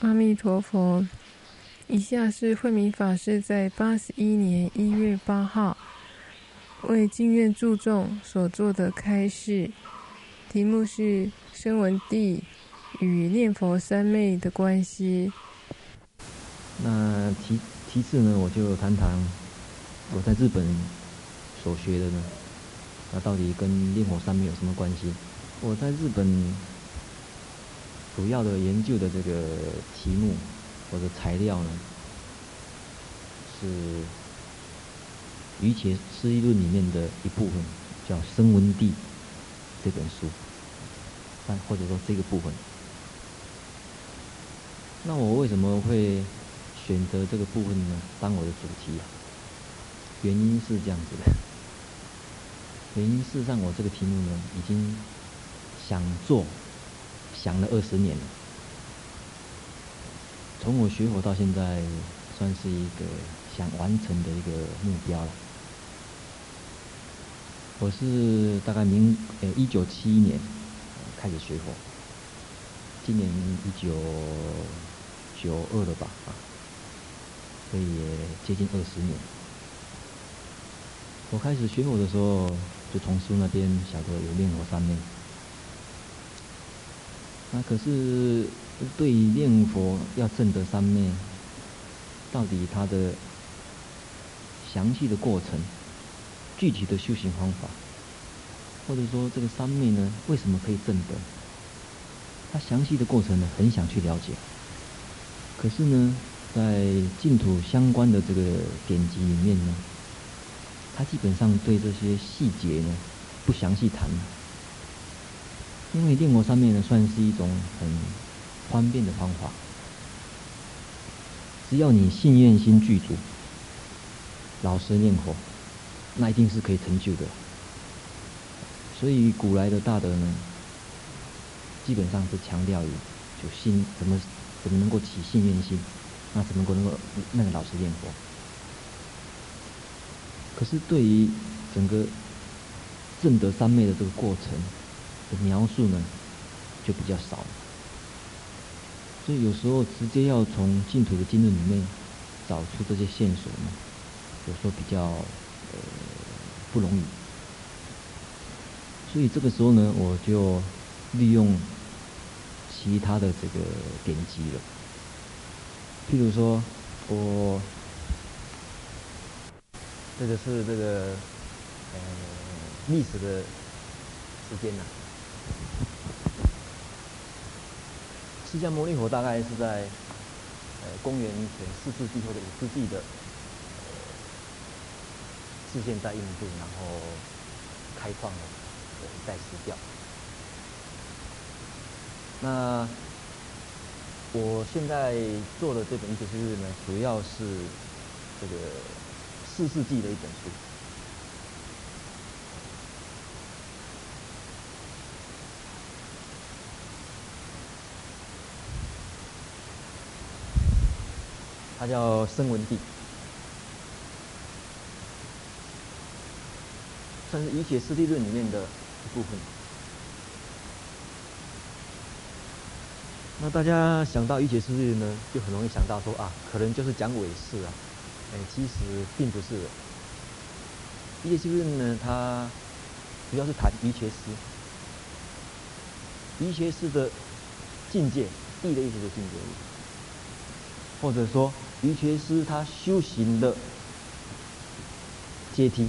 阿弥陀佛。以下是慧明法师在八十一年一月八号为净愿注众所做的开示，题目是“声闻地与念佛三昧的关系”。那其其次呢，我就谈谈我在日本所学的呢，那到底跟念佛三昧有什么关系？我在日本主要的研究的这个题目或者材料呢，是《瑜伽师地论》里面的一部分，叫《声闻地》这本书，但或者说这个部分。那我为什么会选择这个部分呢？当我的主题啊？原因是这样子的。原因事实上，我这个题目呢，已经想做，想了二十年了。从我学佛到现在，算是一个想完成的一个目标了。我是大概明呃一九七一年开始学佛，今年一九九二了吧啊，所以也接近二十年。我开始学佛的时候，就从书那边晓得有念佛三昧。那可是对于念佛要证得三昧，到底它的详细的过程、具体的修行方法，或者说这个三昧呢，为什么可以证得？它详细的过程呢，很想去了解。可是呢，在净土相关的这个典籍里面呢，它基本上对这些细节呢，不详细谈了。因为念佛三昧呢，算是一种很方便的方法，只要你信愿心具足，老实念佛，那一定是可以成就的。所以古来的大德呢，基本上是强调于就信怎么怎么能够起信愿心，那怎么能够能够那个老实念佛。可是对于整个证得三昧的这个过程，的描述呢，就比较少，所以有时候直接要从净土的经论里面找出这些线索呢，有时候比较呃不容易。所以这个时候呢，我就利用其他的这个典籍了，譬如说我这个是这个呃历史的时间呢。释迦牟尼佛大概是在呃公元前四世纪或者五世纪的示现在印度，然后开创了一代时教。那我现在做的这本《瑜伽师地论》呢，主要是这个四世纪的一本书。它叫声闻地，算是《瑜伽师地论》里面的一部分。那大家想到《瑜伽师地论》呢，就很容易想到说啊，可能就是讲唯识啊。哎，其实并不是的。《瑜伽师地论》呢，它主要是谈医学师，医学师的境界，地的意思就是境界，或者说。瑜伽师他修行的阶梯，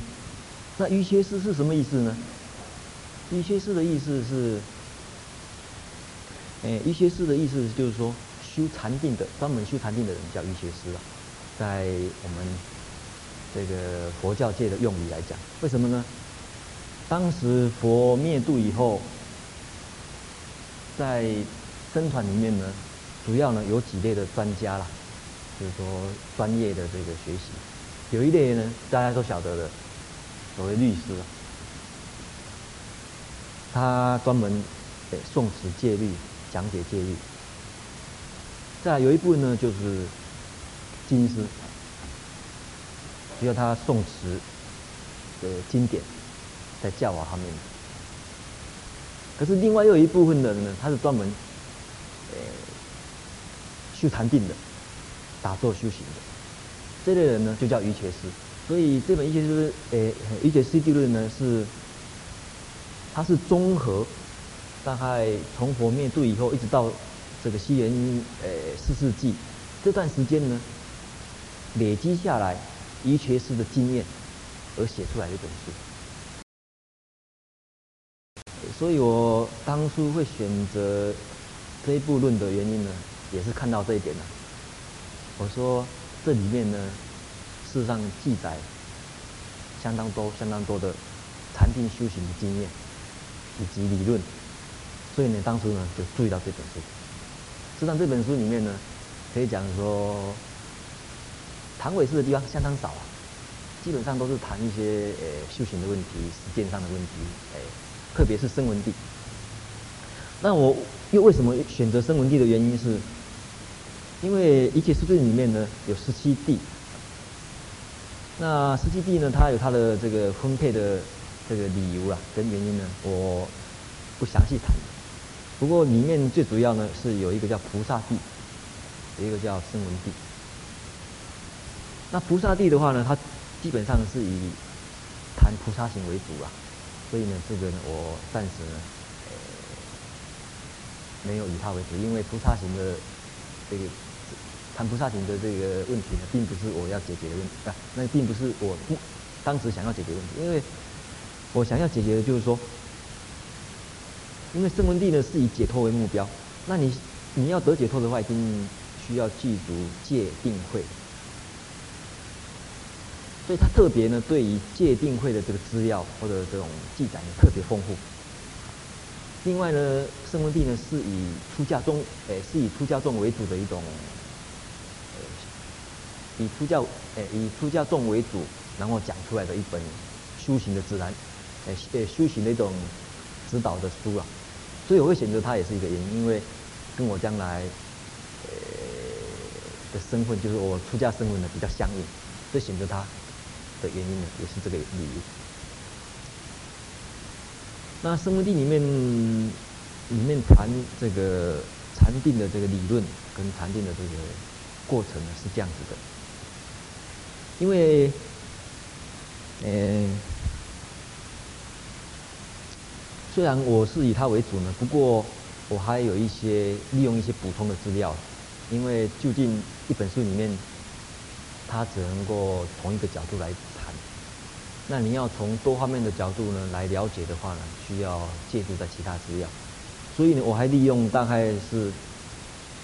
那瑜伽师是什么意思呢？瑜伽师的意思是，哎，瑜伽师的意思就是说，修禅定的，专门修禅定的人叫瑜伽师啊，在我们这个佛教界的用语来讲，为什么呢？当时佛灭度以后，在僧团里面呢，主要呢有几类的专家啦。就是说，专业的这个学习，有一类呢，大家都晓得的，所谓律师，他专门诶诵持戒律，讲解戒律。再有一部分呢，就是经师，只要他诵持的经典，在教化他们。可是另外又有一部分的人呢，他是专门呃修禅定的，打坐修行的，这类人呢就叫瑜伽师。所以这本《瑜伽师》诶，《瑜伽师地论》呢是，它是综合，大概从佛灭度以后一直到这个西元诶四世纪这段时间呢，累积下来瑜伽师的经验而写出来的一本书。所以我当初会选择这一部论的原因呢，也是看到这一点了。我说这里面呢，事实上记载相当多、相当多的禅定修行的经验以及理论，所以呢，当初呢就注意到这本书。事实上这本书里面呢，可以讲说谈唯识的地方相当少啊，基本上都是谈一些呃修行的问题、实践上的问题，哎。特别是声闻地，那我又为什么选择声闻地的原因是，因为一切世界里面呢有十七地，那十七地呢它有它的这个分配的这个理由啊跟原因呢，我不详细谈。不过里面最主要呢是有一个叫菩萨地，有一个叫声闻地。那菩萨地的话呢，它基本上是以谈菩萨行为主啊。所以呢，这个呢，我暂时呢，呃，没有以它为主，因为菩萨行的这个谈菩萨行的这个问题呢，并不是我要解决的问题啊，那并不是我当时想要解决问题，因为我想要解决的就是说，因为圣文帝呢是以解脱为目标，那你你要得解脱的话，一定需要具足戒定慧。所以他特别呢，对于戒定慧的这个资料或者这种记载呢，特别丰富。另外呢，圣文帝呢是以出家众，诶，是以出家众为主的一种，以出家，诶，以出家众为主，然后讲出来的一本修行的指南，诶，诶，修行的一种指导的书啊。所以我会选择它也是一个原因，因为跟我将来，呃，的身份就是我出家身份呢比较相应，所以选择它。的原因呢，也是这个理由。那声闻地里面，里面谈这个禅定的这个理论跟禅定的这个过程呢，是这样子的。因为，呃，虽然我是以它为主呢，不过我还有一些利用一些补充的资料，因为究竟一本书里面。它只能够从一个角度来谈，那你要从多方面的角度呢来了解的话呢，需要借助在其他资料，所以呢，我还利用大概是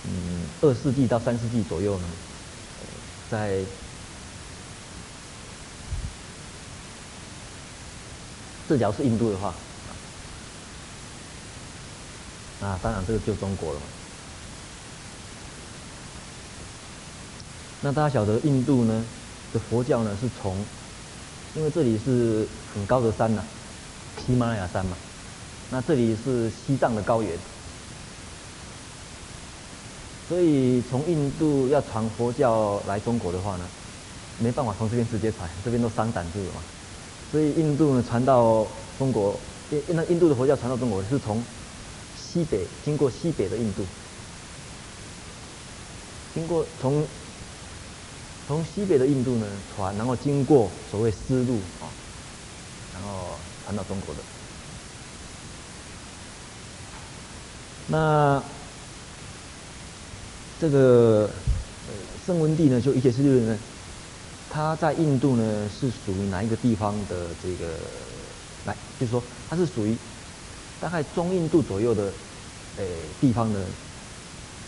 嗯二世纪到三世纪左右呢，在这假如是印度的话，啊，当然这个就中国了嘛。那大家晓得印度呢的佛教呢是从，因为这里是很高的山呐、喜马拉雅山嘛，那这里是西藏的高原，所以从印度要传佛教来中国的话呢，没办法从这边直接传，这边都伤胆住了嘛，所以印度呢传到中国，印那印度的佛教传到中国是从西北经过西北的印度，经过从。从西北的印度呢传，然后经过所谓丝路啊，然后传到中国的。那这个圣文帝呢，就瑜伽师地论呢，它在印度呢是属于哪一个地方的这个？来，就是说它是属于大概中印度左右的诶地方的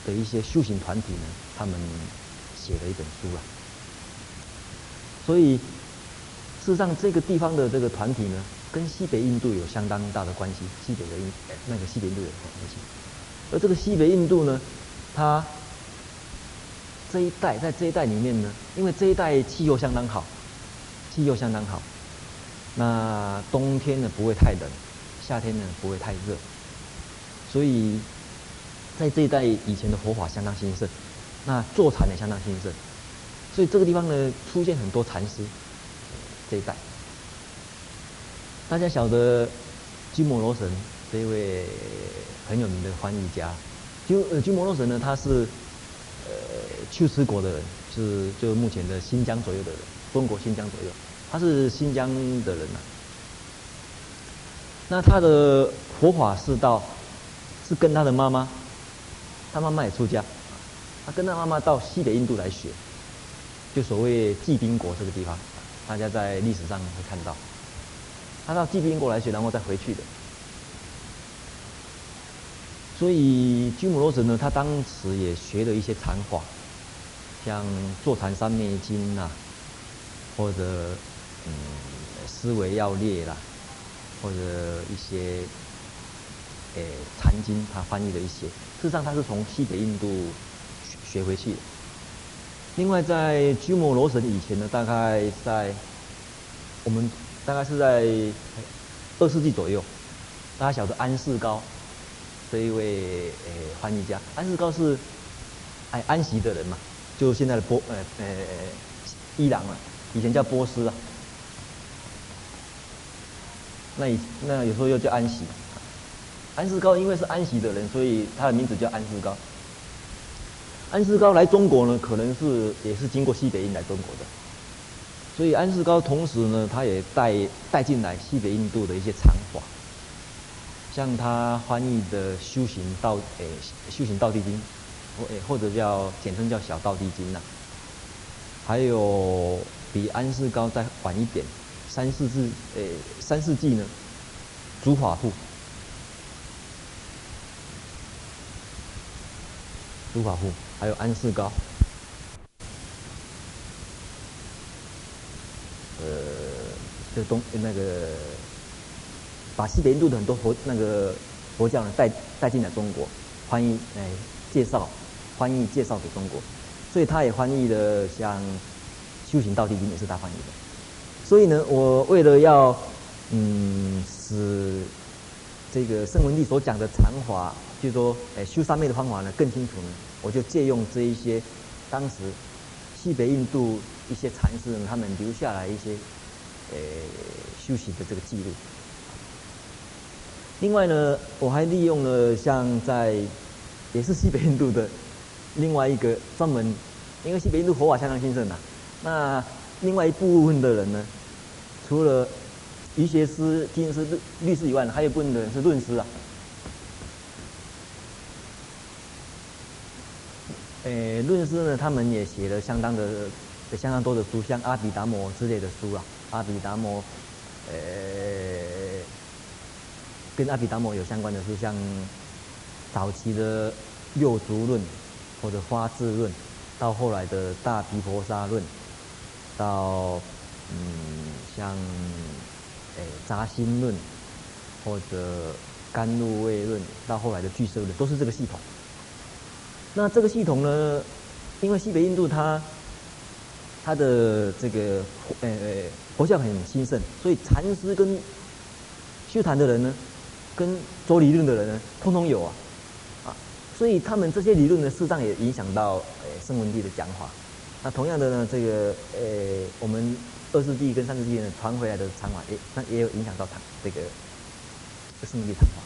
的一些修行团体呢，他们写的一本书啊。所以，事实上，这个地方的这个团体呢，跟西北印度有相当大的关系。西北的印，那个西北印度有关系。而这个西北印度呢，它这一带，在这一带里面呢，因为这一带气候相当好，气候相当好，那冬天呢不会太冷，夏天呢不会太热，所以在这一带以前的佛法相当兴盛，那坐禅也相当兴盛。所以这个地方呢，出现很多禅师。这一带，大家晓得鸠摩罗什这一位很有名的翻译家。鸠呃鸠摩罗什呢，他是呃龟兹国的人，是就目前的新疆左右的人，中国新疆左右，他是新疆的人呐、那他的佛法是到，是跟他的妈妈，他妈妈也出家，他跟他妈妈到西北印度来学，就所谓罽宾国这个地方，大家在历史上会看到，他到罽宾国来学，然后再回去的。所以居摩罗什呢，他当时也学了一些禅法，像坐禅三昧经呐，或者嗯思维要略啦，或者一些诶禅经，他翻译了一些。事实上，他是从西北印度学学回去的。另外，在居摩罗什以前呢，大概在我们大概是在二世纪左右，大家晓得安世高。这一位诶翻译家，安世高是爱安息的人嘛，就现在的波呃呃伊朗啊，以前叫波斯啊。那以那有时候又叫安息。安世高因为是安息的人，所以他的名字叫安世高。安世高来中国呢，可能是也是经过西北印来中国的，所以安世高同时呢，他也带带进来西北印度的一些禅法。像他翻译的《修行道》诶，《修行道地经》，或或者叫简称叫《小道地经》呐。还有比安世高再晚一点，三四世诶三世纪呢，《竺法部》。竺法部还有安世高，呃，这东那个。把西北印度的很多佛那个佛教呢带带进了中国，欢迎哎介绍，翻译介绍给中国，所以他也翻译了像《修行道地经》也是他翻译的。所以呢，我为了要嗯使这个圣文帝所讲的禅法，就是说修三昧的方法呢更清楚呢，我就借用这一些当时西北印度一些禅师他们留下来一些呃修行的这个记录。另外呢，我还利用了像在，也是西北印度的另外一个专门，因为西北印度佛法相当兴盛的。那另外一部分的人呢，除了医学师、经师、律师以外呢，还有一部分的人是论师啊。诶，论师呢，他们也写了相当的、相当多的书，像阿毗达摩之类的书啊，阿毗达摩，诶。跟阿毗达摩有相关的书，像早期的六足论或者花智论，到后来的大毗婆沙论，到嗯像诶扎心论或者甘露味论，到后来的俱舍论，都是这个系统。那这个系统呢，因为西北印度它它的这个诶诶佛教很兴盛，所以禅师跟修禅的人呢。跟做理论的人呢，通通有，啊，所以他们这些理论呢，事实上也影响到呃圣文帝的讲法。那同样的呢，这个呃，我们二世纪跟三世纪呢传回来的禅法，也那也有影响到他这个圣文帝禅法。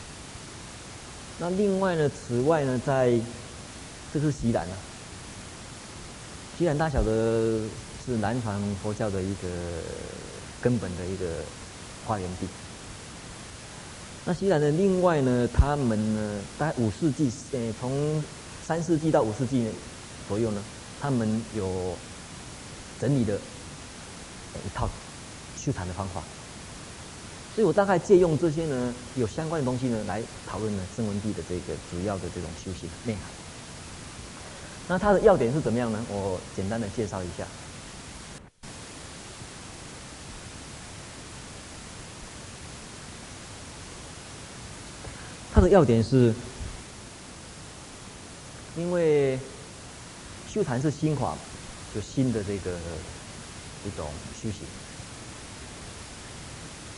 那另外呢，此外呢，在这是锡兰啊，锡兰大小的是南传佛教的一个根本的一个发源地。那西兰的另外呢，他们呢，大概五世纪，呃，从三世纪到五世纪左右呢，他们有整理的一套修禅的方法。所以我大概借用这些呢，有相关的东西呢，来讨论呢圣文帝的这个主要的这种修行内涵。那它的要点是怎么样呢？我简单的介绍一下。它的要点是，因为修禅是心法，就新的这个一种修行。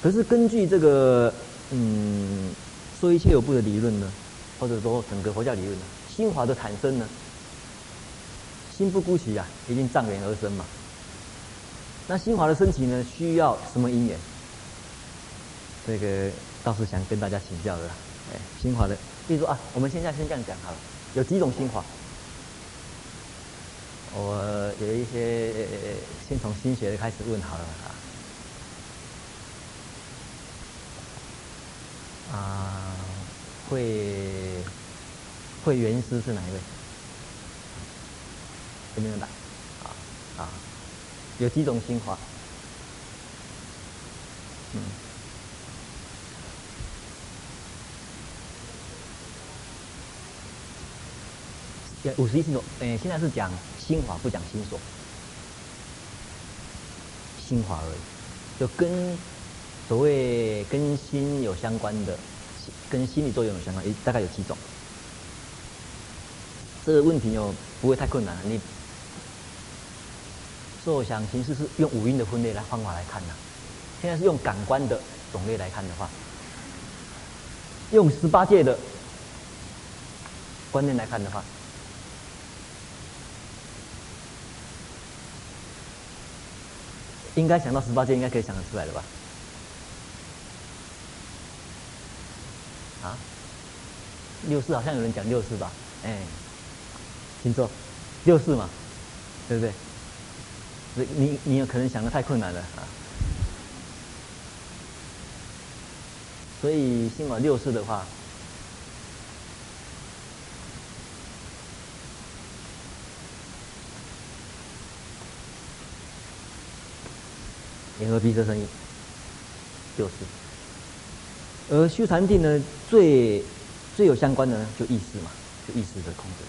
可是根据这个嗯说一切有部的理论呢，或者说整个佛教理论呢，心法的产生呢，心不孤起啊，一定障缘而生嘛。那心法的升起呢，需要什么因缘？这个倒是想跟大家请教的。哎，心法的，比如啊，我们现在先这样讲好了，有几种心法？我有一些先从心学的开始问好了啊。啊，会会元师是哪一位？有没有打？啊啊，有几种心法？嗯。五十一星座，诶，现在是讲心华，不讲心所。心华而已，就跟所谓跟心有相关的，跟心理作用有相关，大概有几种。这个问题又不会太困难了。你受想行识是用五蕴的分类来方法来看的，现在是用感官的种类来看的话，用十八界的观念来看的话。应该想到十八界，应该可以想得出来的吧？啊，六四好像有人讲六四吧？哎，听说六四嘛，对不对？你你有可能想的太困难了啊。所以心华六四的话。联合鼻舌身意，就是。而修禅定呢，最最有相关的呢，就意识嘛，就意识的控制。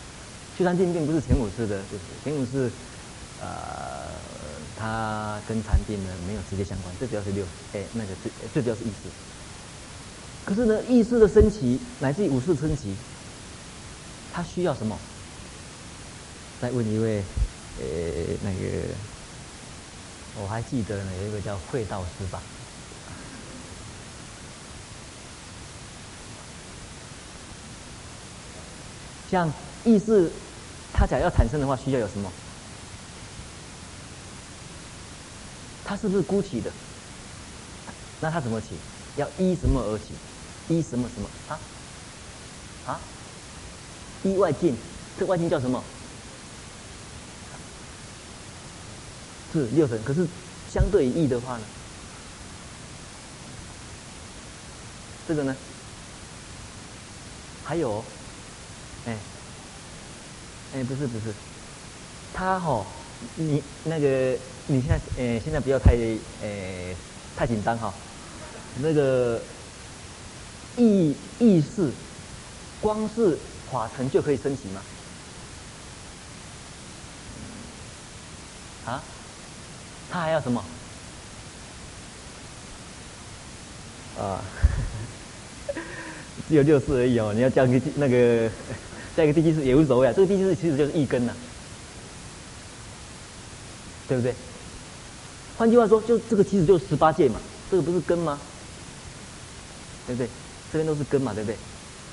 修禅定并不是前五识的，就是前五识，呃，它跟禅定呢没有直接相关，最主要是六，哎，那个最最主要是意识。可是呢，意识的升起乃至于五识升起，它需要什么？再问一位，呃，那个。我还记得呢，有一个叫慧道师吧。像意识，它假如要产生的话，需要有什么？它是不是孤起的？那它怎么起？要依什么而起？依什么什么啊？啊？依外境，这外境叫什么？是六尘，可是相对于意的话呢？这个呢？还有，哎，哎，不是不是，他哈、你那个你现在哎，现在不要太哎太紧张哈、那个意意识，光是法尘就可以升起吗？他还要什么？啊，只有六四而已哦。你要加个那个，加一个第七识也无所谓啊。这个第七识其实就是一根呐、对不对？换句话说，就这个其实就是十八戒嘛。这个不是根吗？对不对？这边都是根嘛，对不对？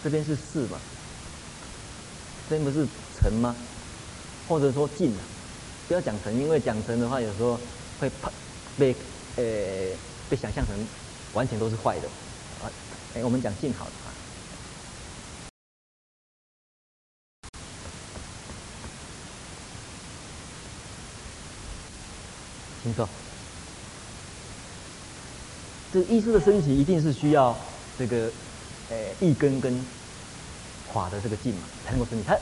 这边是四嘛，这边不是尘吗？或者说净啊？不要讲尘，因为讲尘的话，有时候。会怕被呃被想象成完全都是坏的啊！哎，我们讲静好的啊。听说，这个意识的升起一定是需要这个呃一根跟法的这个劲嘛，才能够升起。他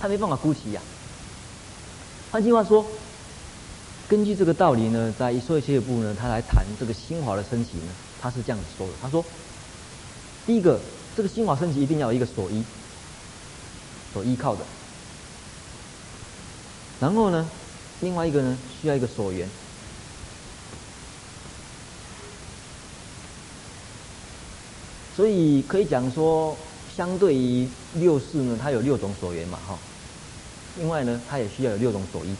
他没办法孤起呀、换句话说。根据这个道理呢，在《一说一切部》呢，他来谈这个心华的升起呢，他是这样子说的：他说，第一个，这个心华升起一定要有一个所依，所依靠的；然后呢，另外一个呢，需要一个所缘。所以可以讲说，相对于六识呢，它有六种所缘嘛，哈。另外呢，它也需要有六种所依。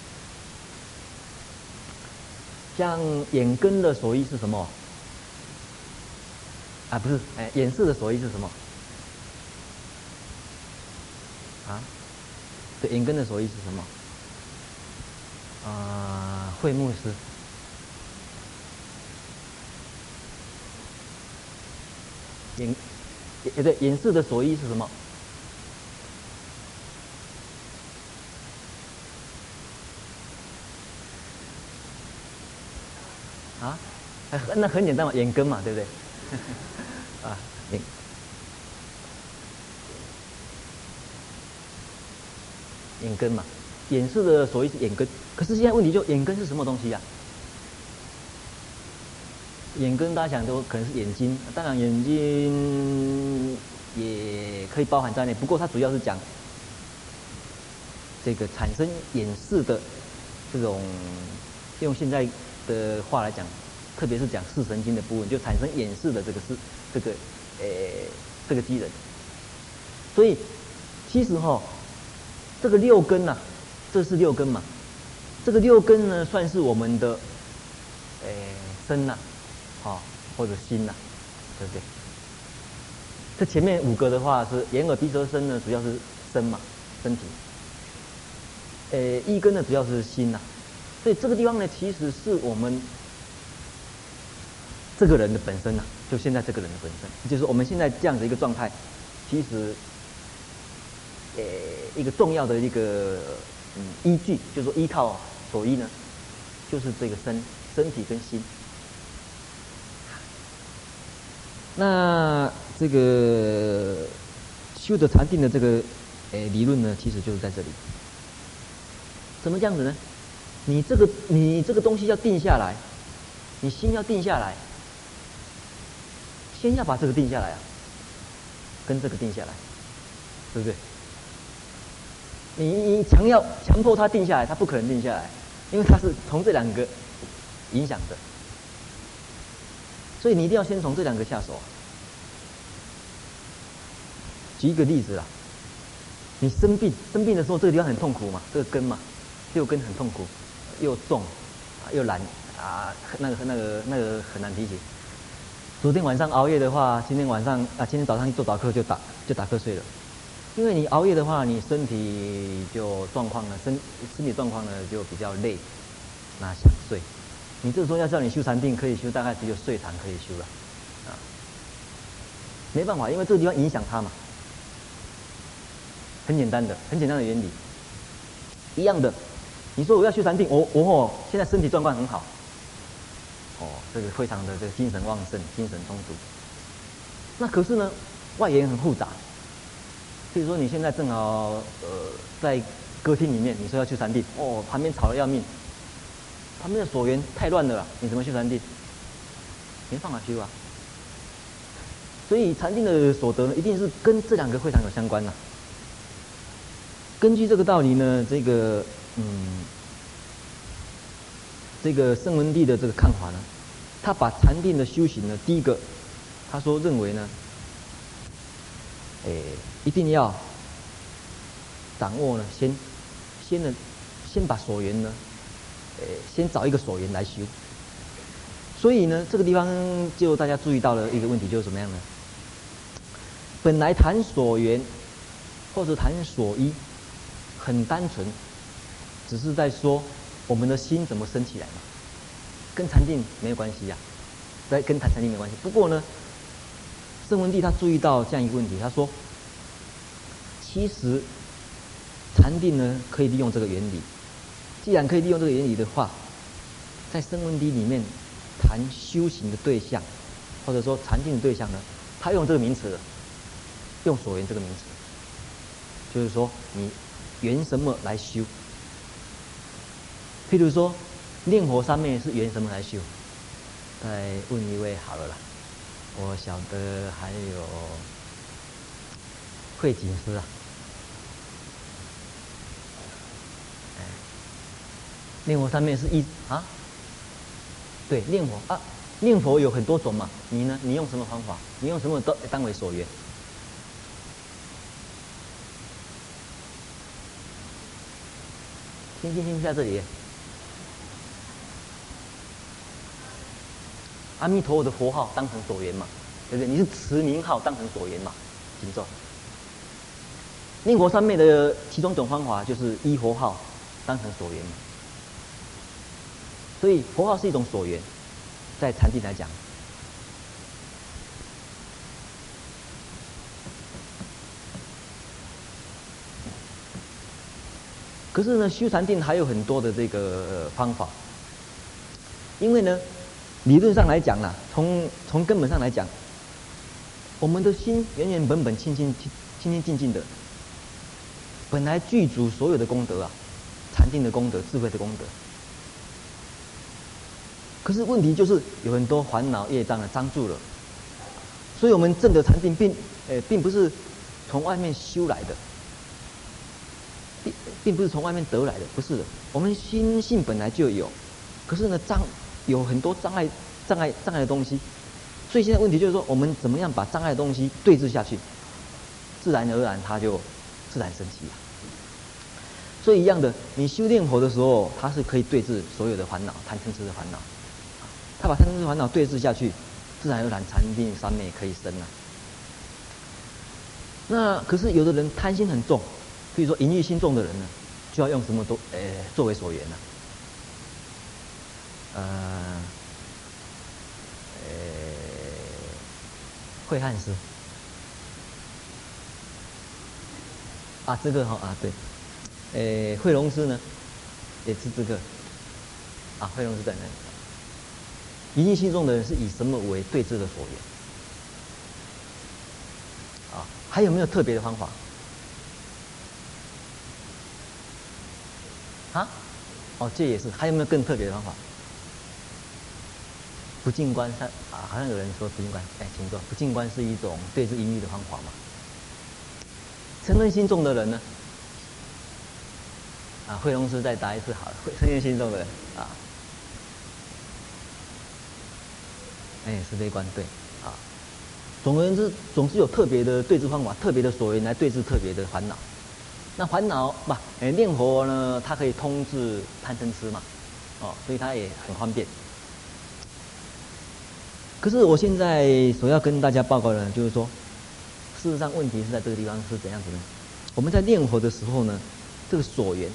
像眼根的所依是什么？啊，不是，哎，眼识的所依是什么？啊，对，眼根的所依是什么？啊，慧目识。眼，也对，眼识的所依是什么？啊，那很简单嘛，眼根嘛，对不对？啊，眼眼根嘛，眼识的所谓是眼根。可是现在问题就眼根是什么东西呀、啊？眼根大家想都可能是眼睛，当然眼睛也可以包含在内。不过它主要是讲这个产生眼识的这种，用现在的话来讲，特别是讲视神经的部分，就产生眼识的这个是这个诶这个机能。所以其实哈，这个六根呐、这是六根嘛，这个六根呢算是我们的诶身呐。啊，或者心呐、对不对？这前面五个的话是眼耳鼻舌身呢，主要是身嘛，身体。诶，一根呢主要是心呐、所以这个地方呢，其实是我们这个人的本身呐、啊，就现在这个人的本身，就是我们现在这样的一个状态，其实，呃，一个重要的一个嗯依据，就是说依靠所依呢，就是这个身身体跟心。那这个修得禅定的这个呃理论呢，其实就是在这里。怎么这样子呢？你这个你这个东西要定下来，你心要定下来，先要把这个定下来啊，跟这个定下来，对不对？你你强要强迫他定下来，他不可能定下来，因为他是从这两个影响的。所以你一定要先从这两个下手。举一个例子啦，你生病生病的时候，这个地方很痛苦嘛，这个根嘛，六根很痛苦，又重，又难啊，那个那个那个很难提起。昨天晚上熬夜的话，今天晚上啊，今天早上一做早课就打就打瞌睡了，因为你熬夜的话，你身体就状况呢，身身体状况呢就比较累，那想睡。你这时候要叫你修禅定，可以修，大概只有睡禅可以修了，啊，没办法，因为这个地方影响他嘛。很简单的，很简单的原理，一样的。你说我要修禅定，我我哦，现在身体状况很好，哦，这个非常的这个精神旺盛，精神充足。那可是呢，外缘很复杂。譬如说你现在正好呃在歌厅里面，你说要去禅定，哦，旁边吵得要命。旁边的所缘太乱了，你怎么去禅定？没办法修啊。所以禅定的所得呢，一定是跟这两个会场有相关呐。根据这个道理呢，这个嗯，这个圣文帝的这个看法呢，他把禅定的修行呢，第一个，他说认为呢，诶，一定要掌握呢，先先呢，先把所缘呢。呃，先找一个所缘来修，所以呢，这个地方就大家注意到了一个问题，就是怎么样呢？本来谈所缘或者谈所依，很单纯，只是在说我们的心怎么升起来嘛，跟禅定没有关系呀、啊，在跟谈禅定没关系。不过呢，圣文帝他注意到这样一个问题，他说，其实禅定呢可以利用这个原理。既然可以利用这个原理的话，在声闻地里面谈修行的对象，或者说禅定的对象呢，他用这个名词，用所缘这个名词，就是说你缘什么来修？譬如说念佛三昧是缘什么来修？再问一位好了啦，我晓得还有慧锦师啊。念佛三昧是一啊，对，念佛啊，念佛有很多种嘛。你呢？你用什么方法？你用什么当当为所缘？听听听一下这里，阿弥陀佛的佛号当成所缘嘛，对不对？你是持名号当成所缘嘛？请坐。念佛三昧的其中一种方法就是依佛号当成所缘嘛。所以佛号是一种所缘，在禅定来讲。可是呢，修禅定还有很多的这个方法，因为呢，理论上来讲啦，从从根本上来讲，我们的心原原本本清清清清清净净的，本来具足所有的功德啊，禅定的功德、智慧的功德。可是问题就是有很多烦恼业障啊，障住了，所以我们证的禅定并呃并不是从外面修来的，并并不是从外面得来的，不是的，我们心性本来就有，可是呢障有很多障碍障碍障碍的东西，所以现在问题就是说我们怎么样把障碍的东西对治下去，自然而然它就自然升起了。所以一样的，你修炼佛的时候，它是可以对治所有的烦恼，贪嗔痴的烦恼。他把贪嗔痴烦恼对治下去，自然而然禅定三昧可以生了。那可是有的人贪心很重，比如说淫欲心重的人呢，就要用什么都诶作为所缘呢？呃，诶，慧汉师啊，这个哈啊对，诶，慧龙师呢，也是这个啊，惠龙师在那里。淫欲心重的人是以什么为对治的所缘？啊，还有没有特别的方法？啊？哦，这也是。还有没有更特别的方法？不净观三啊，好像有人说不净观。哎，请坐。不净观是一种对治阴郁的方法嘛？嗔恨心重的人呢？啊，慧龙师再答一次好了。嗔恨心重的人啊。哎，是悲观对，啊，总而言之，总是有特别的对治方法，特别的所缘来对治特别的烦恼。那烦恼不，哎，念佛呢，它可以通治贪嗔痴嘛，哦，所以它也很方便。可是我现在所要跟大家报告的，就是说，事实上问题是在这个地方是怎样子呢？我们在念佛的时候呢，这个所缘。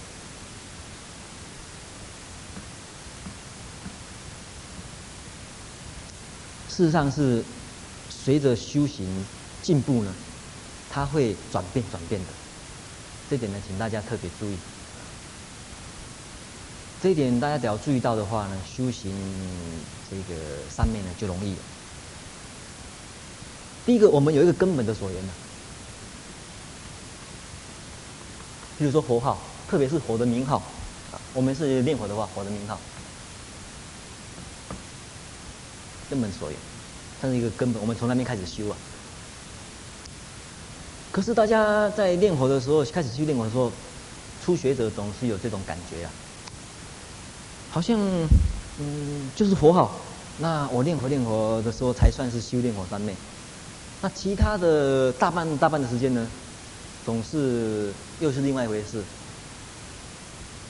事实上是随着修行进步呢，它会转变转变的。这点呢，请大家特别注意。这一点大家只要注意到的话呢，修行这个上面呢就容易。第一个，我们有一个根本的所缘呢，比如说佛号，特别是佛的名号，我们是念佛的话，佛的名号。根本所缘，它是一个根本，我们从那边开始修啊。可是大家在念佛的时候，开始去念佛的时候，初学者总是有这种感觉啊，好像嗯，就是佛好。那我念佛念佛的时候，才算是修炼佛三昧。那其他的大半大半的时间呢，总是又是另外一回事。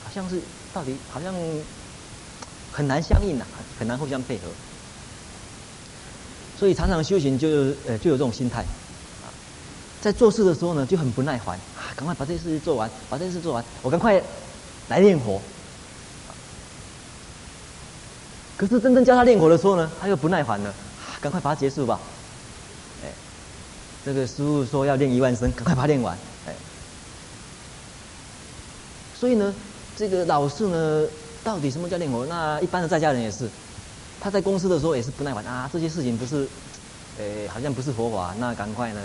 好像是到底好像很难相应啊，很难互相配合。所以常常修行就呃就有这种心态，在做事的时候呢就很不耐烦，啊，赶快把这些事情做完，把这些事做完，我赶快来念佛。可是真正教他练火的时候呢，他又不耐烦了，赶快把它结束吧。哎，这个师傅说要练一万声，赶快把它练完。哎，所以呢，这个老师呢，到底什么叫练火？那一般的在家人也是。他在公司的时候也是不耐烦啊，这些事情不是，呃，好像不是佛法，那赶快呢，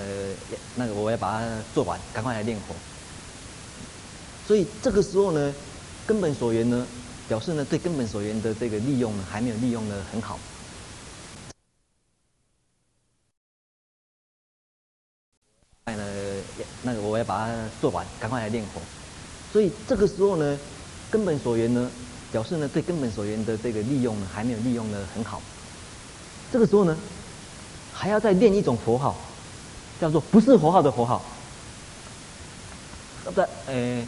那个我要把它做完，赶快来练火。所以这个时候呢，根本所缘呢，表示呢对根本所缘的这个利用呢，还没有利用的很好。快呢，那个我要把它做完，赶快来念佛。所以这个时候呢，根本所缘呢。表示呢，对根本所缘的这个利用呢，还没有利用的很好。这个时候呢，还要再念一种佛号，叫做不是佛号的佛号。不对，呃，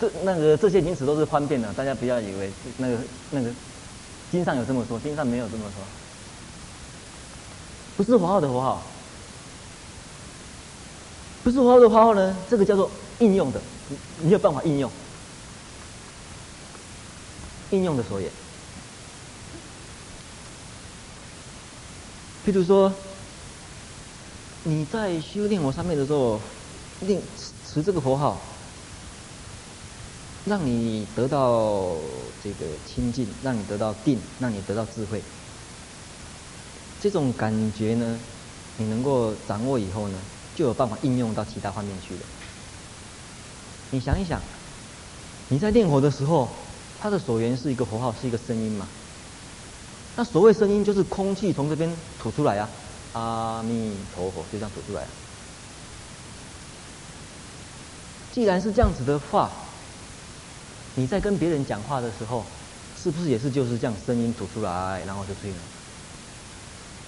这那个这些名词都是方便的，大家不要以为那个那个经上有这么说，经上没有这么说。不是佛号的佛号，不是佛号的佛号呢，这个叫做应用的，你你有办法应用。应用的所缘，譬如说，你在修炼佛三昧的时候，念持这个佛号，让你得到这个清净，让你得到定，让你得到智慧。这种感觉呢，你能够掌握以后呢，就有办法应用到其他方面去了。你想一想，你在念佛的时候，它的所缘是一个佛号，是一个声音嘛？那所谓声音，就是空气从这边吐出来啊，阿弥陀佛，就这样吐出来啊。既然是这样子的话，你在跟别人讲话的时候，是不是也是就是这样声音吐出来，然后就吹了？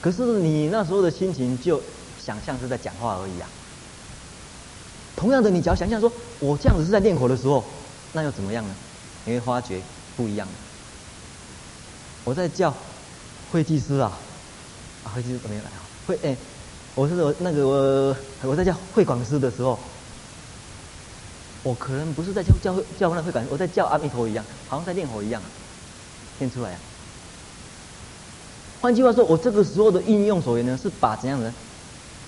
可是你那时候的心情就想象是在讲话而已啊。同样的，你只要想象说，我这样子是在念佛的时候，那又怎么样呢？你会发觉不一样。我在叫会计师啊，啊，会计师怎么样来啊？会哎，我是我那个我我在叫会管师的时候，我可能不是在叫叫叫那会感觉，我在叫阿弥陀一样，好像在念佛一样，念出来啊。换句话说，我这个时候的应用所言呢，是把怎样的，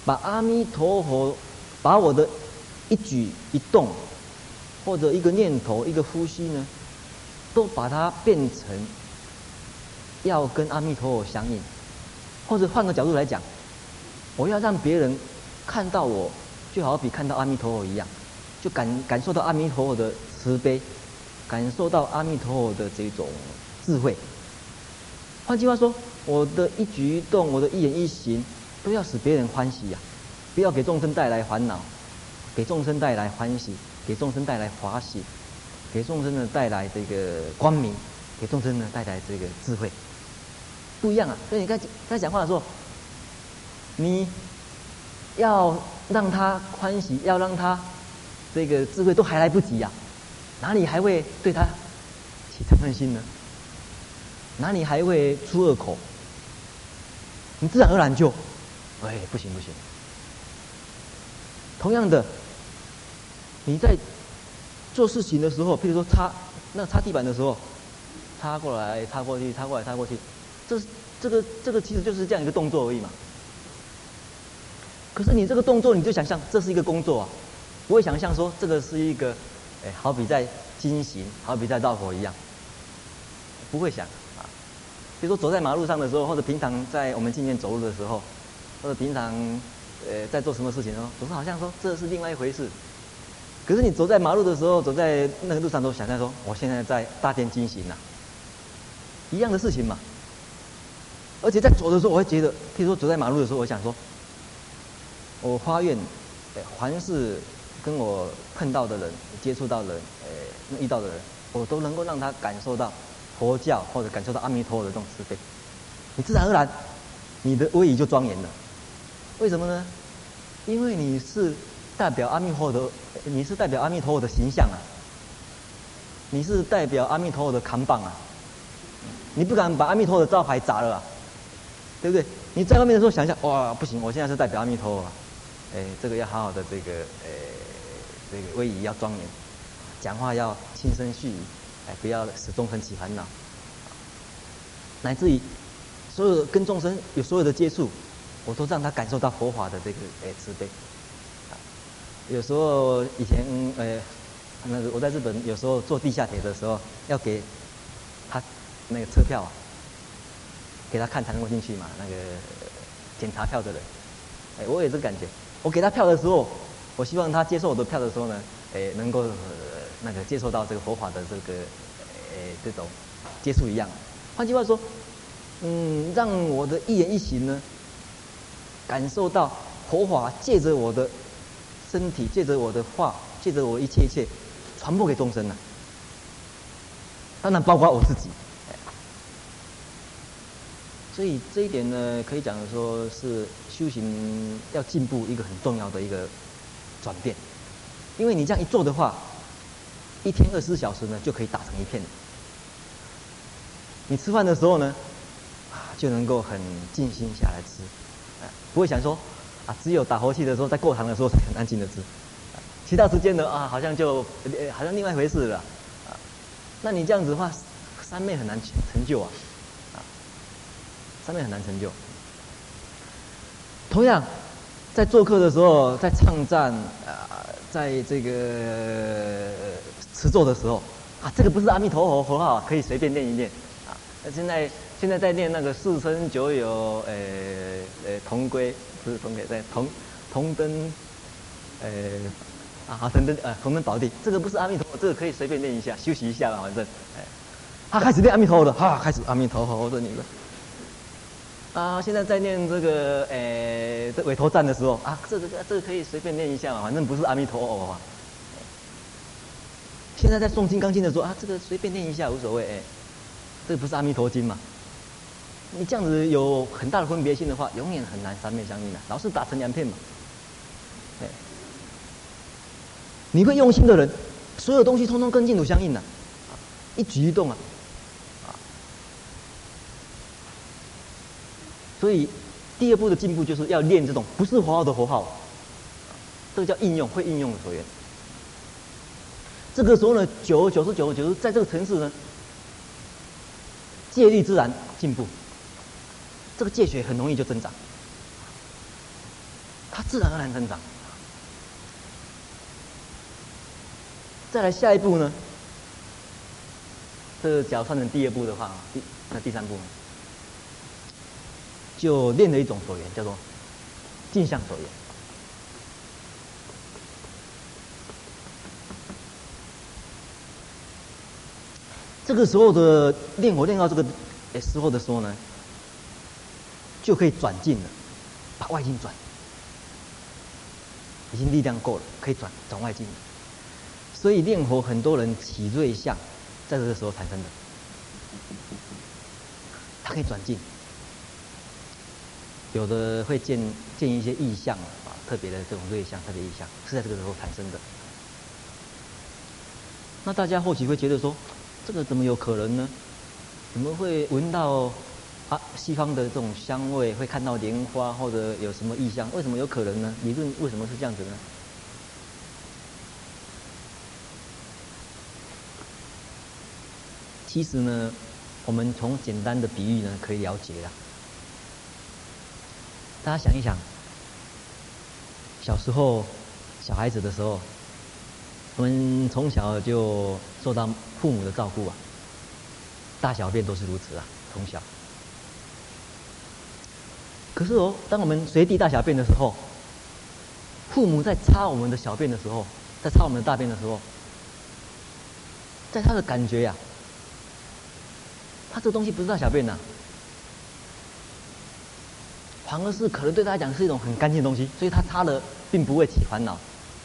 把阿弥陀佛，把我的一举一动，或者一个念头、一个呼吸呢，都把它变成要跟阿弥陀佛相应，或者换个角度来讲，我要让别人看到我，就好比看到阿弥陀佛一样，就感感受到阿弥陀佛的慈悲，感受到阿弥陀佛的这种智慧。换句话说。我的一举一动，我的一言一行，都要使别人欢喜呀、不要给众生带来烦恼，给众生带来欢喜，给众生带来华喜，给众生呢带来这个光明，给众生呢带来这个智慧，不一样啊！所以你在在讲话的时候，你要让他欢喜，要让他这个智慧都还来不及呀、哪里还会对他起嗔恨心呢？哪里还会出恶口？你自然而然就，哎，不行不行。同样的，你在做事情的时候，譬如说擦那擦地板的时候，擦过来擦过去，擦过来擦过去，这这个这个其实就是这样一个动作而已嘛。可是你这个动作，你就想象这是一个工作啊，不会想象说这个是一个，哎，好比在经行，好比在绕佛一样，不会想啊。比如说走在马路上的时候，或者平常在我们今天走路的时候，或者平常呃在做什么事情的时候，总是好像说这是另外一回事。可是你走在马路的时候，走在那个路上都想象说，我现在在大殿经行呐，一样的事情嘛。而且在走的时候，我会觉得，譬如说走在马路的时候，我想说，我发愿，凡是跟我碰到的人、接触到的人、呃遇到的人，我都能够让他感受到。佛教或者感受到阿弥陀佛的这种慈悲，你自然而然，你的威仪就庄严了。为什么呢？因为你是代表阿弥陀佛的，你是代表阿弥陀佛的形象啊。你是代表阿弥陀佛的扛棒啊。你不敢把阿弥陀佛的招牌砸了啊，对不对？你在外面的时候想一下，哇，不行，我现在是代表阿弥陀佛啊。哎，这个要好好的这个，哎，这个威仪要庄严，讲话要轻声细语。哎，不要始终很起烦恼，乃至于所有跟众生有所有的接触，我都让他感受到佛法的这个哎慈悲。有时候以前呃，那个我在日本有时候坐地下铁的时候，要给他那个车票啊，给他看才能够进去嘛。那个检查票的人，哎，我有这感觉。我给他票的时候，我希望他接受我的票的时候呢，哎，能够。那个接受到这个佛法的这个，呃，这种接触一样。换句话说，嗯，让我的一言一行呢，感受到佛法借着我的身体，借着我的话，借着我一切一切，传播给众生呢。当然包括我自己。所以这一点呢，可以讲说是修行要进步一个很重要的一个转变，因为你这样一做的话。一天二十四小时呢，就可以打成一片。你吃饭的时候呢，啊，就能够很静心下来吃，不会想说，啊，只有打佛气的时候，在过堂的时候才很安静的吃，其他时间呢，啊，好像就，好像另外一回事了，那你这样子的话，三昧很难成就啊，啊，三昧很难成就。同样，在做客的时候，在唱赞，啊，在这个。持咒的时候，啊，这个不是阿弥陀佛佛号，可以随便念一念，啊，那现在现在在念那个四生九有，呃呃同归不是同归在同同登，呃啊同登呃同登宝地，这个不是阿弥陀佛，这个可以随便念一下，休息一下吧，反正哎，他开始念阿弥陀佛了，哈，开始阿弥陀佛，我说你们。啊，现在在念这个，诶，这委托赞的时候啊，这这个这个可以随便念一下嘛，反正不是阿弥陀佛嘛。现在在诵金刚经的时候啊，这个随便念一下无所谓，诶，这个不是阿弥陀经嘛？你这样子有很大的分别心的话，永远很难三昧相应的，老是打成两片嘛。对，你会用心的人，所有东西通通跟净土相应的，一举一动啊。所以，第二步的进步就是要练这种不是佛号的佛号，这个叫应用，会应用的所缘。这个时候呢，久而久之，久而久之，在这个城市呢，戒律自然进步，这个戒学很容易就增长，它自然而然增长。再来下一步呢，这个假如算成第二步的话，第那第三步呢？就练了一种所缘，叫做镜像所缘。这个时候的练火练到这个时候的时候呢，就可以转境了，把外境转，已经力量够了，可以转转外境了。所以练火很多人起瑞相，在这个时候产生的，它可以转境。有的会见见一些异象啊，特别的这种瑞象，特别异象是在这个时候产生的。那大家或许会觉得说，这个怎么有可能呢？怎么会闻到啊西方的这种香味，会看到莲花或者有什么异象？为什么有可能呢？理论为什么是这样子呢？其实呢，我们从简单的比喻呢，可以了解了。大家想一想，小时候小孩子的时候，我们从小就受到父母的照顾啊，大小便都是如此啊，从小。可是哦，当我们随地大小便的时候，父母在擦我们的小便的时候，在擦我们的大便的时候，在他的感觉呀、他这个东西不是大小便呐、反而是可能对他来讲是一种很干净的东西，所以他擦了并不会起烦恼，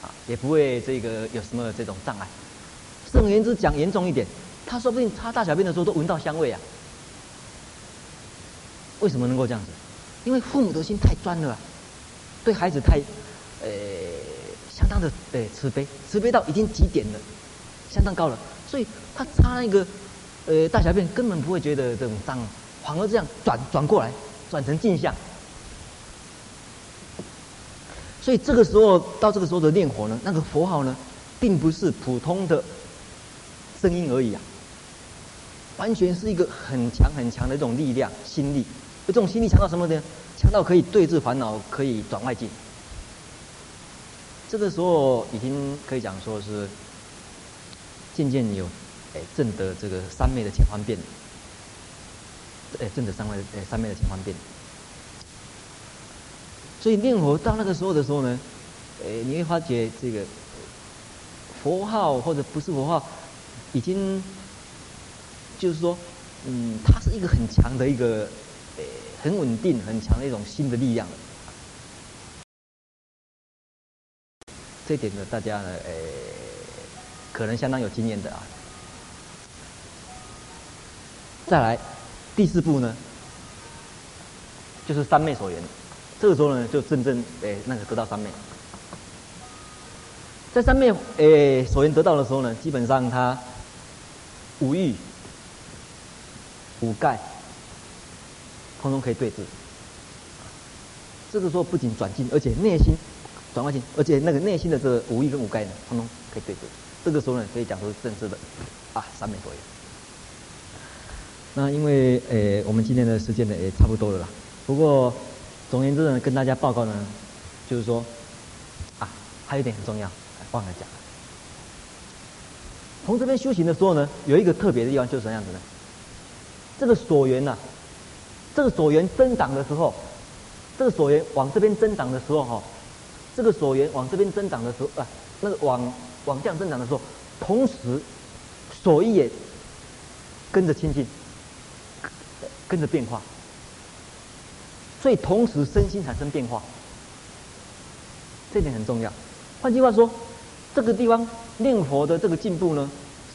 啊，也不会这个有什么这种障碍。甚而言之，讲严重一点，他说不定擦大小便的时候都闻到香味啊。为什么能够这样子？因为父母的心太专了，对孩子太，呃，相当的呃慈悲，慈悲到已经极点了，相当高了，所以他擦那个呃大小便根本不会觉得这种脏，反而这样转转过来，转成镜像。所以这个时候到这个时候的念火呢，那个佛号呢，并不是普通的声音而已啊，完全是一个很强很强的一种力量心力。这种心力强到什么呢？强到可以对治烦恼，可以转外境。这个时候已经可以讲说是渐渐有哎证得这个三昧的前方便，哎证得三昧哎三昧的前方便。所以念佛到那个时候的时候呢，呃，你会发觉这个佛号或者不是佛号，已经就是说，嗯，它是一个很强的一个，呃，很稳定、很强的一种新的力量了。这点呢，大家呢，呃，可能相当有经验的啊。再来第四步呢，就是三昧所缘。这个时候呢，就真正诶那个得到三昧，在三昧诶所缘得到的时候呢，基本上他五欲、五盖，通通可以对治。这个时候不仅转境，而且内心转外境，而且那个内心的这个五欲跟五盖呢，通通可以对治。这个时候呢，可以讲出正式的啊三昧所缘。那因为诶我们今天的时间呢也差不多了啦，不过。总而言之呢，跟大家报告呢，就是说，啊，还有一点很重要，忘了讲。从这边修行的时候呢，有一个特别的地方，就是什么样子呢？这个所缘呐、这个所缘增长的时候，这个所缘往这边增长的时候哈，这个所缘往这边增长的时候啊，那个往往这样增长的时候，同时所依也跟着清净，跟着变化，所以同时身心产生变化，这点很重要。换句话说，这个地方念佛的这个进步呢，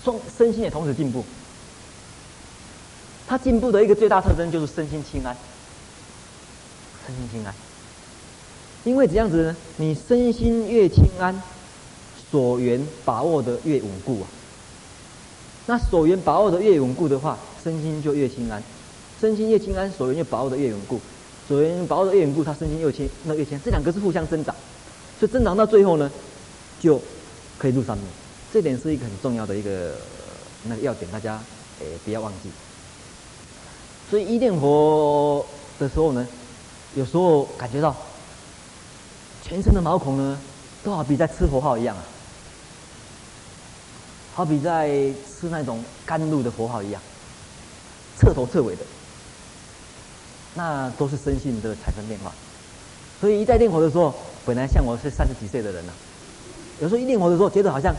双身心也同时进步。它进步的一个最大特征就是身心清安，身心清安。因为这样子呢，你身心越清安，所缘把握的越稳固啊。那所缘把握的越稳固的话，身心就越清安。身心越清安，所缘越把握的越稳固。所缘把握的越稳固，他身心又轻，那越轻，这两个是互相增长。所以增长到最后呢，就可以入三昧。这点是一个很重要的一个那个要点，大家诶不要忘记。所以一念佛的时候呢，有时候感觉到全身的毛孔呢，都好比在吃佛号一样啊，好比在吃那种甘露的佛号一样，彻头彻尾的，那都是身心的产生变化。所以一在念佛的时候，本来像我是三十几岁的人呢、啊，有时候一念佛的时候，觉得好像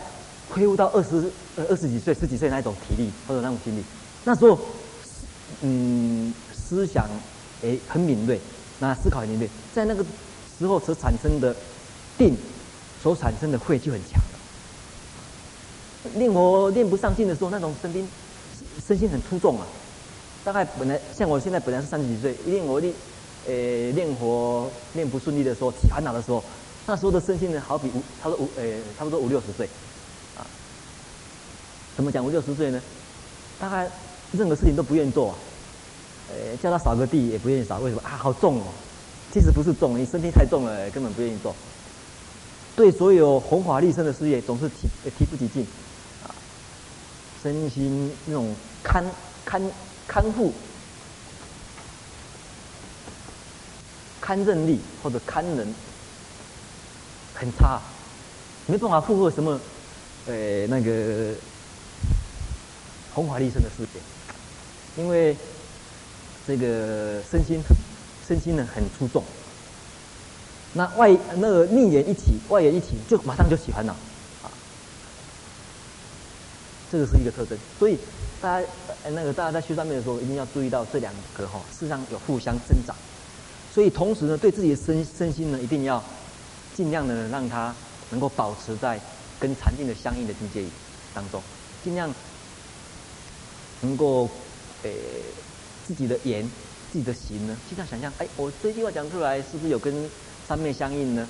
恢复到二十二十几岁、十几岁那种体力或者那种心力，那时候。嗯，思想诶很敏锐，那思考很敏锐，在那个时候所产生的定，所产生的慧就很强。令我练不上劲的时候，那种身心身心很粗重啊。大概本来像我现在本来是三十几岁，练我练诶练活练不顺利的时候，烦恼的时候，那时候的身心呢，好比五差不多五诶差不多五六十岁啊。怎么讲五六十岁呢？大概。任何事情都不愿意做，啊，呃，叫他扫个地也不愿意扫，为什么啊？好重哦！其实不是重，你身体太重了，根本不愿意做。对所有宏法利生的事业，总是提提不起劲，啊，身心那种堪堪看护、看任力或者看人很差，没办法负荷什么，呃，那个弘法利生的事情。因为这个身心身心呢很出众，那外那个逆缘一起，外缘一起，就马上就喜欢了啊。这个是一个特征，所以大家那个大家在修上面的时候，一定要注意到这两个哈，事实上有互相增长。所以同时呢，对自己的身身心呢，一定要尽量的让它能够保持在跟禅定的相应的境界当中，尽量能够。诶，自己的言，自己的行呢？经常想象，哎，我这句话讲出来，是不是有跟三昧相应呢？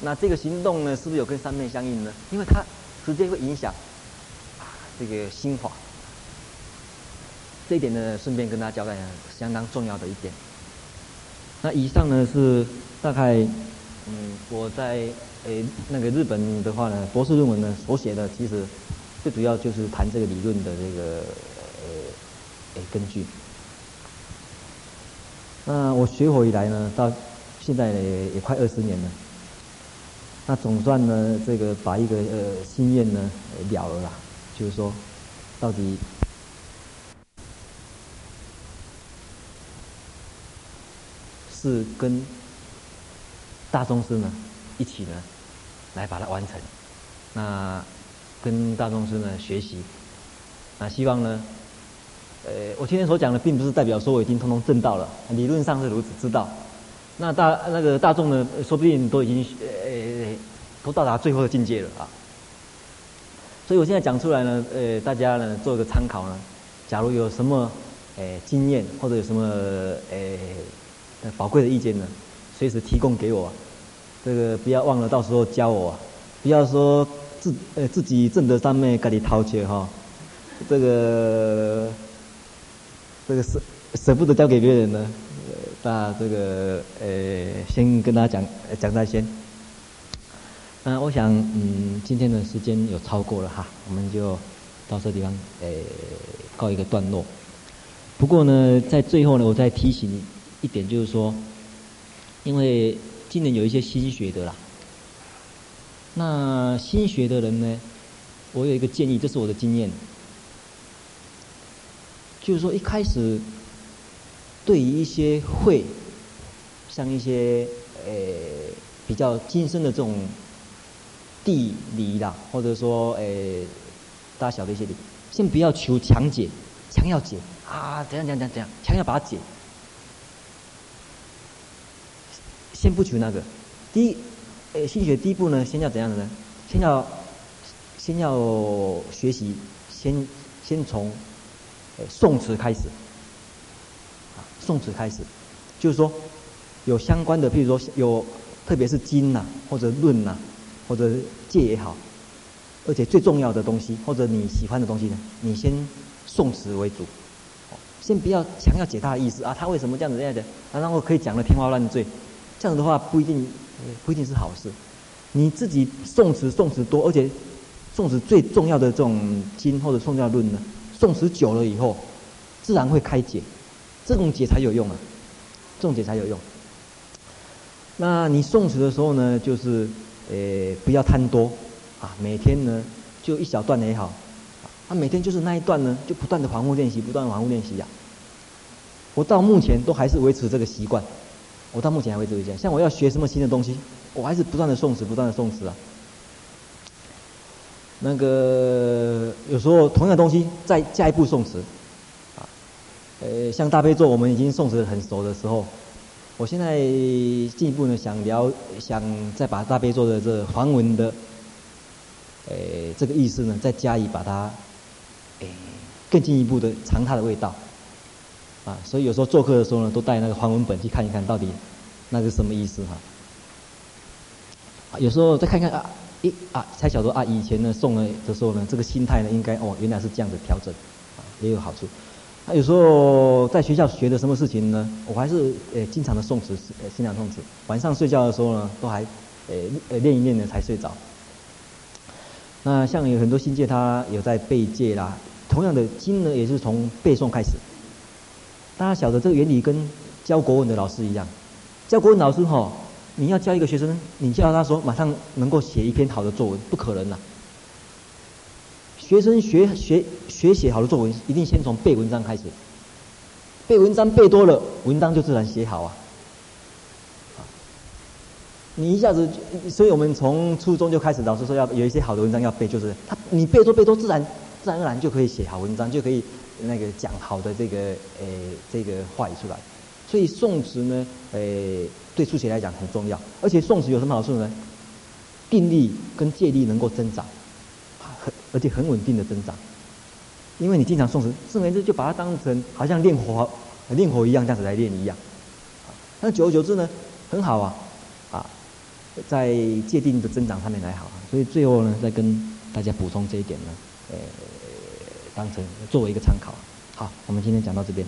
那这个行动呢，是不是有跟三昧相应呢？因为它直接会影响啊这个心法。这点呢，顺便跟大家交代一下，相当重要的一点。那以上呢是大概，嗯，我在诶那个日本的话呢，博士论文呢所写的，其实最主要就是谈这个理论的这个呃。诶，根据，那我学佛以来呢，到现在也也快二十年了。那总算呢，这个把一个呃心愿呢了了啦，就是说，到底是跟大宗师呢一起呢来把它完成。那跟大宗师呢学习，那希望呢。呃，我今天所讲的，并不是代表说我已经通通证到了，理论上是如此知道。那大那个大众呢，说不定都已经呃都到达最后的境界了啊。所以我现在讲出来呢，呃，大家呢做一个参考呢。假如有什么呃经验或者有什么呃宝贵的意见呢，随时提供给我。这个不要忘了到时候教我，不要说自呃自己挣得三昧，赶紧掏钱哈。这个。这个舍舍不得交给别人呢，那这个呃，先跟大家讲讲在先。那我想，嗯，今天的时间有超过了哈，我们就到这地方呃告一个段落。不过呢，在最后呢，我再提醒一点，就是说，因为今年有一些新学的啦，那新学的人呢，我有一个建议，这是我的经验。就是说一开始对于一些会，像一些呃比较精深的这种地理啦，或者说呃大小的一些理，先不要求强解，强要解啊，怎样怎样怎样怎样，强要把它解。先不求那个，第一，呃，心学第一步呢，先要怎样的呢？先要，先要学习，先先从，呃，宋词开始，啊，宋词开始，就是说，有相关的，譬如说有，特别是经呐、或者论呐、或者戒也好，而且最重要的东西，或者你喜欢的东西呢，你先宋词为主，先不要强要解他的意思啊，他为什么这样子这样子，啊，然后可以讲得天花乱坠。这样的话不一定，不一定是好事。你自己诵词诵词多，而且诵词最重要的这种经或者诵教论呢，诵词久了以后，自然会开解，这种解才有用啊，这种解才有用。那你诵词的时候呢，就是呃不要贪多啊，每天呢就一小段也好，啊每天就是那一段呢，就不断的反复练习，不断的反复练习呀。我到目前都还是维持这个习惯。我到目前还会这样，像我要学什么新的东西，我还是不断的诵词，不断的诵词啊。那个有时候同样的东西再加一步诵词，啊，呃，像大悲咒，我们已经诵词很熟的时候，我现在进一步呢想聊，想再把大悲咒的这梵文的，呃，这个意思呢再加以把它，诶，更进一步的尝它的味道。啊，所以有时候做课的时候呢，都带那个梵文本去看一看到底那是什么意思哈。有时候再看看啊，一啊才晓得啊，以前呢诵了的时候呢，这个心态呢应该哦原来是这样子调整，啊也有好处。啊，有时候在学校学的什么事情呢，我还是呃经常的诵词，呃经常诵词。晚上睡觉的时候呢，都还呃呃练一练呢才睡着。那像有很多新界他有在背戒啦，同样的经呢也是从背诵开始。大家晓得这个原理跟教国文的老师一样，教国文老师哈，你要教一个学生，你叫他说马上能够写一篇好的作文，不可能呐。学生学学学写好的作文，一定先从背文章开始，背文章背多了，文章就自然写好啊。你一下子，所以我们从初中就开始，老师说要有一些好的文章要背，就是他你背多背多，自然自然而然就可以写好文章，就可以。那个讲好的这个诶这个话语出来，所以诵词呢，诶对初学来讲很重要，而且诵词有什么好处呢？定力跟戒力能够增长，很而且很稳定的增长，因为你经常诵词，自然就就把它当成好像练火练火一样这样子来练一样，那久而久之呢，很好啊，啊，在戒定的增长上面来好，所以最后呢，再跟大家补充这一点呢，诶。当成作为一个参考，好，我们今天讲到这边。